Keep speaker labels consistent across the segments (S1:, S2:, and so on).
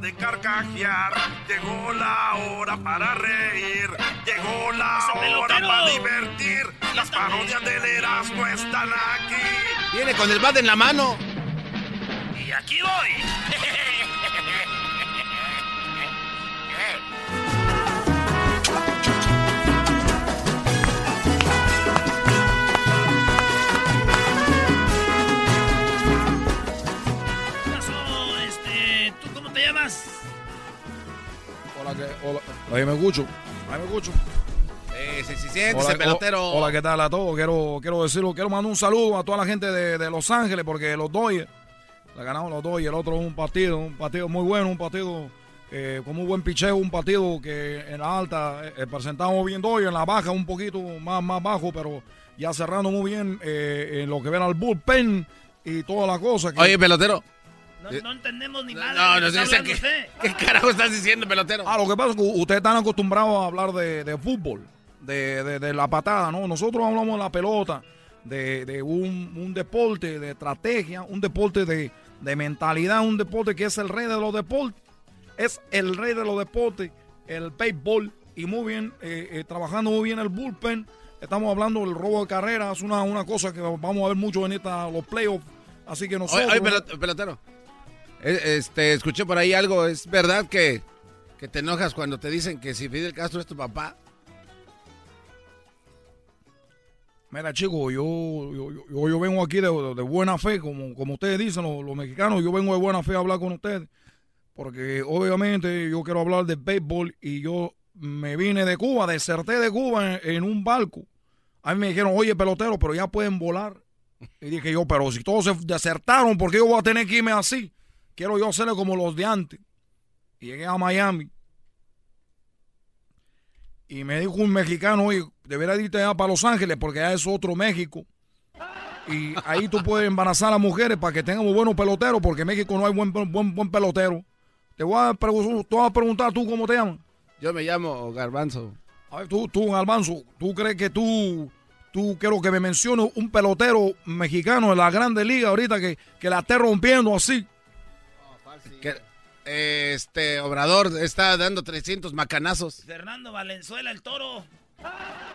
S1: De carcajear, llegó la hora para reír, llegó la hora para divertir. Las parodias del Erasmo están aquí.
S2: Viene con el bat en la mano.
S1: Y aquí voy.
S3: Hola. Ahí me escucho. Ahí me escucho.
S2: Eh, sí, siéntese,
S3: Hola,
S2: pelotero.
S3: ho- Hola, ¿qué tal a todos? Quiero, quiero decirlo, quiero mandar un saludo a toda la gente de, de Los Ángeles porque los Dodgers, la ganamos los Dodgers, el otro es un partido, un partido muy bueno, un partido eh, con muy buen picheo, un partido que en la alta eh, presentamos bien Dodgers, en la baja un poquito más, más bajo, pero ya cerrando muy bien eh, en lo que ven al bullpen y toda la cosa. Que,
S2: Oye, pelotero.
S4: No,
S2: Eh,
S4: no entendemos ni nada.
S2: No,
S4: de
S2: no sé,
S4: está
S2: qué,
S4: hablando usted.
S2: ¿qué carajo estás diciendo, pelotero?
S3: Ah, lo que pasa es que ustedes están acostumbrados a hablar de, de fútbol, de, de- de la patada, ¿no? Nosotros hablamos de la pelota, de, de un, un deporte de estrategia, un deporte de, de mentalidad, un deporte que es el rey de los deportes. Es el rey de los deportes, el béisbol, y muy bien, eh, eh, trabajando muy bien el bullpen. Estamos hablando del robo de carreras, una, una cosa que vamos a ver mucho en esta, los playoffs. Así que nosotros...
S2: oye, pelot- pelotero. Eh, Este, escuché por ahí algo. ¿Es verdad que, que te enojas cuando te dicen que si Fidel Castro es tu papá?
S3: Mira, chicos, yo, yo, yo, yo vengo aquí de, buena fe, como, como ustedes dicen, los, mexicanos, yo vengo de buena fe a hablar con ustedes, porque obviamente yo quiero hablar de béisbol y yo me vine de Cuba, deserté de Cuba en, en un barco. A mí me dijeron, oye, pelotero, pero ya pueden volar. Y dije yo, pero si todos se desertaron, ¿por qué yo voy a tener que irme así? Quiero yo hacerle como los de antes. Y llegué a Miami. Y me dijo un mexicano, oye, debería irte allá para Los Ángeles porque allá es otro México. Y ahí tú puedes embarazar a las mujeres para que tengamos buenos peloteros porque en México no hay buen, buen, buen pelotero. Te voy, a pregun- te voy a preguntar tú cómo te llamas.
S2: Yo me llamo Garbanzo.
S3: A ver, tú, tú, Almanzo, ¿tú crees que tú, tú quiero que me menciones un pelotero mexicano de la Grande Liga ahorita que, que la esté rompiendo así?
S2: Que, este Obrador está dando 300 macanazos.
S4: Fernando Valenzuela, el toro.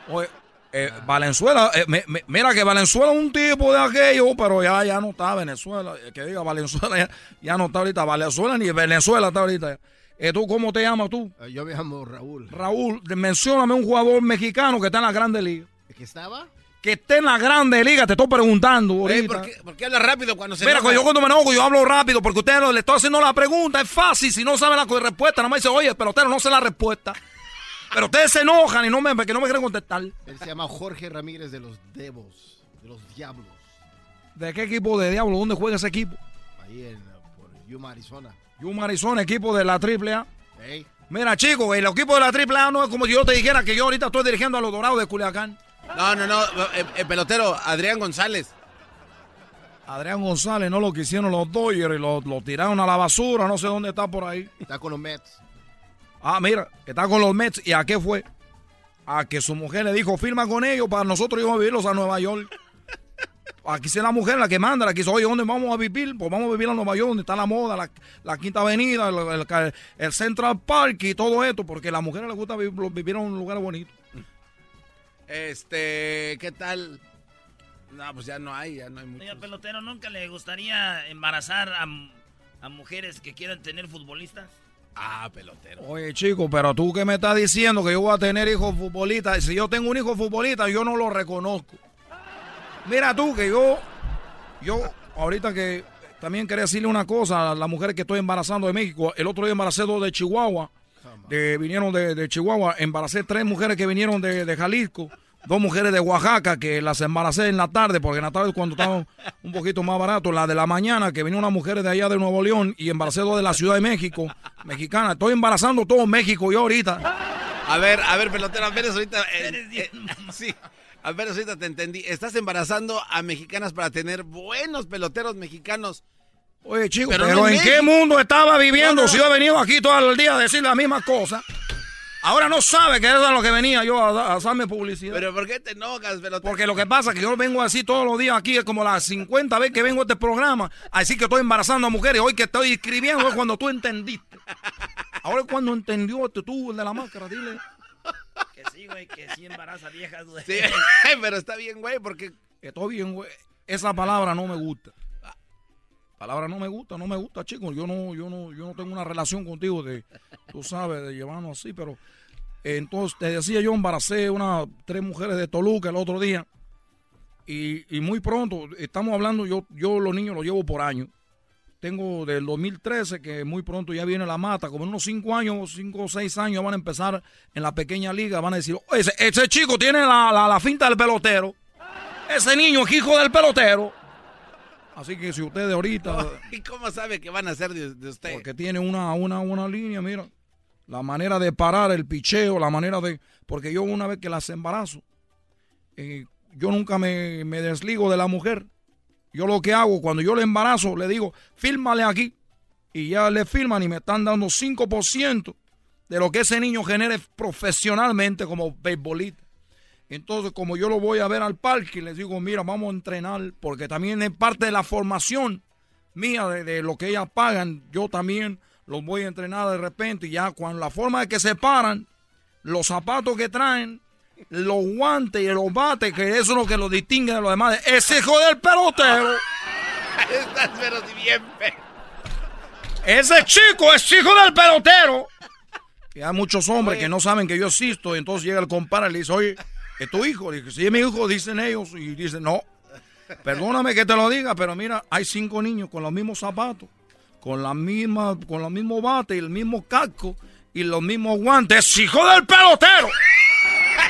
S3: Oye, eh, Valenzuela, eh, me- me- mira que Valenzuela es un tipo de aquello, pero ya, ya no está Venezuela. Eh, Que diga Valenzuela, ya, ya no está ahorita. Valenzuela ni Venezuela está ahorita. Eh, ¿Tú cómo te llamas tú?
S5: Yo me llamo Raúl.
S3: Raúl, mencióname un jugador mexicano que está en la Grande Liga.
S5: ¿De qué estaba?
S3: Que esté en la Grande Liga, te estoy preguntando
S2: Ey. ¿por, qué, por qué rápido cuando se
S3: Mira,
S2: enoja?
S3: yo cuando me enojo, yo hablo rápido porque ustedes no- le estoy haciendo la pregunta. Es fácil. Si no saben la respuesta, nada más dice, oye, pelotero, no sé la respuesta. Pero ustedes se enojan y no me, que no me quieren contestar.
S5: Él se llama Jorge Ramírez de los Devos, de los Diablos,
S3: ¿De qué equipo de diablo? ¿Dónde juega ese equipo?
S5: ahí en, por Yuma, Arizona.
S3: Yuma, Arizona, equipo de la AAA.
S5: Ey,
S3: Mira, chicos, el equipo de la AAA no es como si yo te dijera que yo ahorita estoy dirigiendo a los Dorados de Culiacán.
S2: No, no, no. eh, eh, pelotero, Adrián González.
S3: Adrián González no lo quisieron los Dodgers y lo, lo tiraron a la basura. No sé dónde está por ahí.
S5: está con los Mets.
S3: Ah, mira, está con los Mets. ¿Y a qué fue? A que su mujer le dijo, firma con ellos para nosotros íbamos a vivirlos a Nueva York. Aquí es la mujer la que manda, la que dice, oye, ¿dónde vamos a vivir? Pues vamos a vivir a Nueva York, donde está la moda, la, la Quinta Avenida, el, el- el Central Park y todo esto, porque a las mujeres les gusta vivir, vivir en un lugar bonito.
S2: Este, ¿qué tal? No, pues ya no hay, ya no hay
S4: Oiga,
S2: muchos.
S4: pelotero, ¿nunca le gustaría embarazar a, a mujeres que quieran tener futbolistas?
S2: Ah, pelotero.
S3: Oye, chico, pero tú que me estás diciendo que yo voy a tener hijos futbolistas. Si yo tengo un hijo futbolista, yo no lo reconozco. Mira tú que yo, yo, ahorita que también quería decirle una cosa a las mujeres que estoy embarazando de México. El otro día embaracé dos de Chihuahua, de, vinieron de, de Chihuahua. Embaracé tres mujeres que vinieron de, de Jalisco. Dos mujeres de Oaxaca que las embaracé en la tarde, porque en la tarde cuando estaba un poquito más barato, la de la mañana que venía una mujer de allá de Nuevo León y embaracé dos de la Ciudad de México, mexicana. Estoy embarazando todo México yo ahorita.
S2: A ver, a ver, pelotero, a ver, ahorita. eh, eh, sí, a ver, ahorita te entendí. Estás embarazando a mexicanas para tener buenos peloteros mexicanos.
S3: Oye, chico,
S2: Pero
S3: pero,
S2: no en
S3: ¿en qué mundo estaba viviendo
S2: No, no,
S3: si yo he venido aquí todo el día a decir la misma cosa? Ahora no sabe que es lo que venía yo a, a hacerme publicidad.
S2: Pero ¿por qué te enojas, pelotero?
S3: Porque lo que pasa es que yo vengo así todos los días aquí, es como las 50 veces que vengo a este programa, así que estoy embarazando a mujeres. Hoy que estoy escribiendo es cuando tú entendiste. Ahora es cuando entendió este tú, el de la máscara, dile.
S4: Que sí, güey, que sí embaraza viejas, güey.
S2: Sí, pero está bien, güey, porque.
S3: Estoy bien, güey. Esa palabra no me gusta. Palabra no me gusta, no me gusta, chicos. Yo no, yo no, yo no tengo una relación contigo de, tú sabes, de llevarnos así, pero eh, entonces te decía yo embaracé una tres mujeres de Toluca el otro día y, y muy pronto estamos hablando yo, yo los niños los llevo por año. Tengo del 2013 que muy pronto ya viene la mata, como en unos cinco años, cinco o seis años van a empezar en la pequeña liga, van a decir, "Oye, ese, ese chico tiene la, la, la finta del pelotero, ese niño es hijo del pelotero. Así que si ustedes ahorita,
S2: ¿Y cómo sabe que van a ser de, de usted?
S3: porque tiene una, una, una línea, mira, la manera de parar el picheo, la manera de, porque yo una vez que las embarazo, eh, yo nunca me, me desligo de la mujer. Yo lo que hago, cuando yo le embarazo, le digo, fírmale aquí. Y ya le firman y me están dando 5% de lo que ese niño genere profesionalmente como beisbolista. Entonces, como yo lo voy a ver al parque, les digo, mira, vamos a entrenar, porque también es parte de la formación mía, de, de lo que ellas pagan, yo también los voy a entrenar de repente, y ya con la forma de que se paran, los zapatos que traen, los guantes y los bates, que eso es lo que los distingue de los demás, ese hijo del pelotero,
S2: Estás pero si bien
S3: ese chico es hijo del pelotero. Y hay muchos hombres que no saben que yo existo, y entonces llega el compadre y le dice, oye, ¿es tu hijo? Le dice, sí, es mi hijo, dicen ellos, y dicen, no, perdóname que te lo diga, pero mira, hay cinco niños con los mismos zapatos, con la misma, con los mismos bates y el mismo casco y los mismos guantes. ¡Es hijo del pelotero!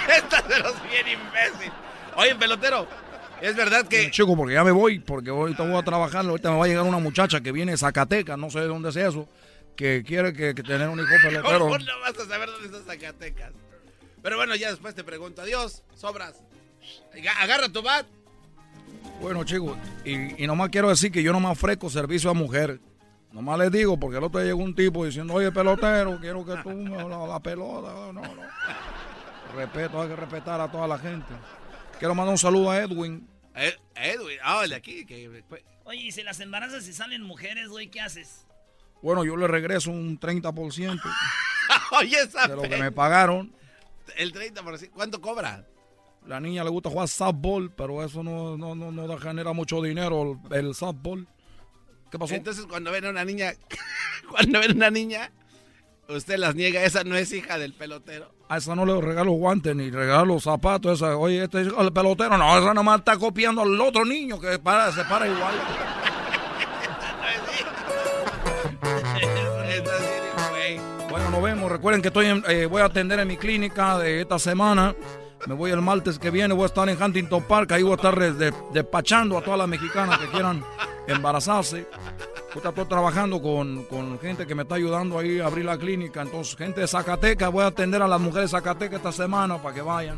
S2: Estás pero si bien imbécil. Oye, pelotero, es verdad que.
S3: Chico, porque ya me voy, porque ahorita voy a trabajar, ahorita me va a llegar una muchacha que viene de Zacatecas, no sé de dónde es eso, que quiere que, que tener un hijo pelotero.
S2: ¿Cómo no vas a saber dónde está Zacatecas? Pero bueno, ya después te pregunto. Adiós, sobras. Aga- Agarra tu bat.
S3: Bueno, chicos, y, y nomás quiero decir que yo no me ofrezco servicio a mujeres. Nomás les digo, porque el otro día llegó un tipo diciendo, oye, pelotero, quiero que tú me la, la pelota. No, no. Respeto, hay que respetar a toda la gente. Quiero mandar un saludo a Edwin.
S2: Edwin, ah, el de aquí. Que,
S4: Oye, y si las embarazas y salen mujeres, güey, ¿qué haces?
S3: Bueno, yo le regreso un 30%
S2: Oye, esa
S3: de lo que me pagaron.
S2: El 30%. ¿Cuánto cobra?
S3: La niña le gusta jugar softball, pero eso no, no, no, no da- genera mucho dinero, el, el softball. ¿Qué pasó?
S2: Entonces, cuando ven a una niña, cuando ven a una niña, usted las niega, esa no es hija del pelotero.
S3: A esa no le regalo guantes ni regalo zapatos. Esa, oye, este es el pelotero. No, esa nomás está copiando al otro niño que para, se para igual. Recuerden que estoy en- eh, voy a atender en mi clínica de esta semana. Me voy el martes que viene. Voy a estar en Huntington Park. Ahí voy a estar de- despachando a todas las mexicanas que quieran embarazarse. Ahorita estoy trabajando con, con gente que me está ayudando ahí a abrir la clínica. Entonces, gente de Zacatecas, voy a atender a las mujeres de Zacatecas esta semana para que vayan.